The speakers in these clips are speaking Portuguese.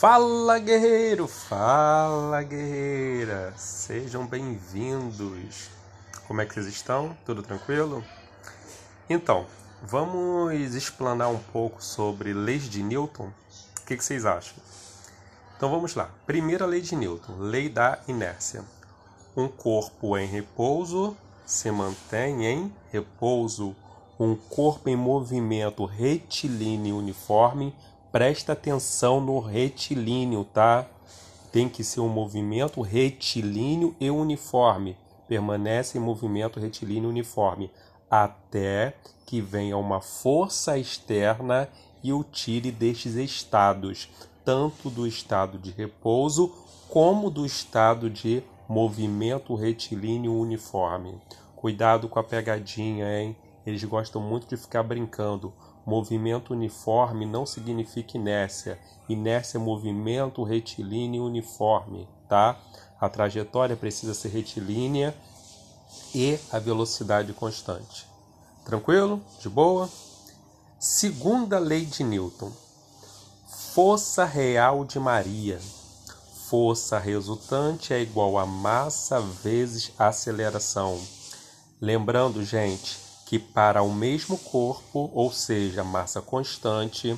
Fala guerreiro, fala guerreira, sejam bem-vindos. Como é que vocês estão? Tudo tranquilo? Então, vamos explanar um pouco sobre leis de Newton? O que, vocês acham? Então vamos lá. Primeira lei de Newton, lei da inércia. Um corpo em repouso se mantém em repouso. Um corpo em movimento retilíneo uniforme presta atenção no retilíneo, tá? Tem que ser um movimento retilíneo e uniforme. Permanece em movimento retilíneo uniforme até que venha uma força externa e o tire destes estados, tanto do estado de repouso como do estado de movimento retilíneo uniforme. Cuidado com a pegadinha, hein? Eles gostam muito de ficar brincando. Movimento uniforme não significa inércia. Inércia é movimento retilíneo uniforme, tá? A trajetória precisa ser retilínea e a velocidade constante. Tranquilo? De boa? Segunda lei de Newton. Força real de Maria. Força resultante é igual a massa vezes aceleração. Lembrando, gente, que para o mesmo corpo, ou seja, massa constante,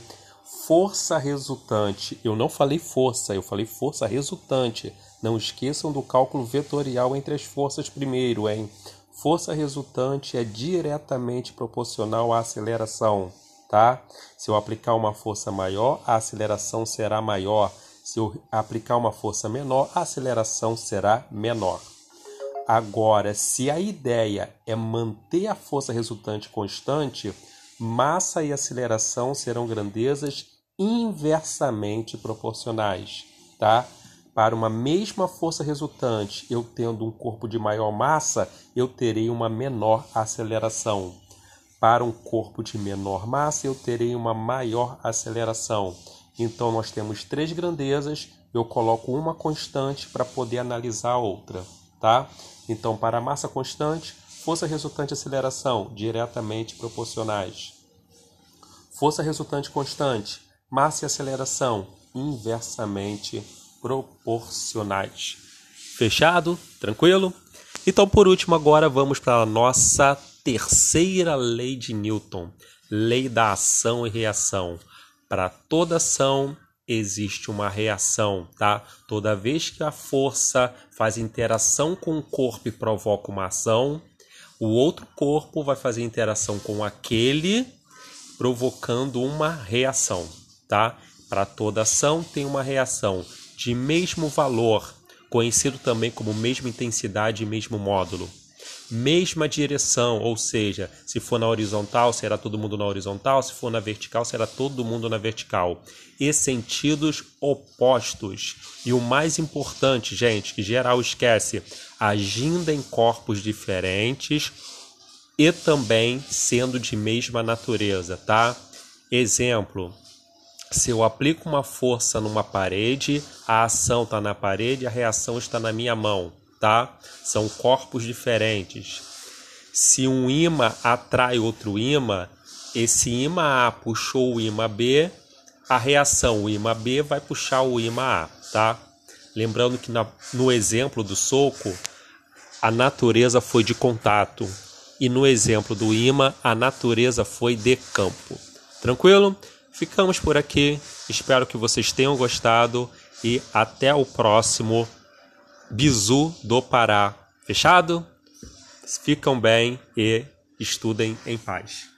força resultante, eu não falei força, eu falei força resultante. Não esqueçam do cálculo vetorial entre as forças primeiro, hein? Força resultante é diretamente proporcional à aceleração, tá? Se eu aplicar uma força maior, a aceleração será maior. Se eu aplicar uma força menor, a aceleração será menor. Agora, se a ideia é manter a força resultante constante, massa e aceleração serão grandezas inversamente proporcionais, tá? Para uma mesma força resultante, eu tendo um corpo de maior massa, eu terei uma menor aceleração. Para um corpo de menor massa, eu terei uma maior aceleração. Então, nós temos três grandezas, eu coloco uma constante para poder analisar a outra, tá? Então, para a massa constante, força resultante e aceleração diretamente proporcionais. Força resultante constante, massa e aceleração inversamente proporcionais. Fechado? Tranquilo? Então, por último, agora vamos para a nossa terceira lei de Newton, lei da ação e reação. Para toda ação existe uma reação, tá? Toda vez que a força faz interação com o corpo e provoca uma ação, o outro corpo vai fazer interação com aquele, provocando uma reação, tá? Para toda ação tem uma reação de mesmo valor, conhecido também como mesma intensidade e mesmo módulo mesma direção, ou seja, se for na horizontal, será todo mundo na horizontal, se for na vertical, será todo mundo na vertical. E sentidos opostos. E o mais importante, gente, que geral esquece, agindo em corpos diferentes e também sendo de mesma natureza, tá? Exemplo: se eu aplico uma força numa parede, a ação está na parede, a reação está na minha mão tá? São corpos diferentes. Se um imã atrai outro imã, esse imã A puxou o imã B, a reação, o imã B vai puxar o imã A, tá? Lembrando que na, no exemplo do soco, a natureza foi de contato. E no exemplo do imã, a natureza foi de campo. Tranquilo? Ficamos por aqui. Espero que vocês tenham gostado e até o próximo Bizu do Pará. Fechado? Ficam bem e estudem em paz.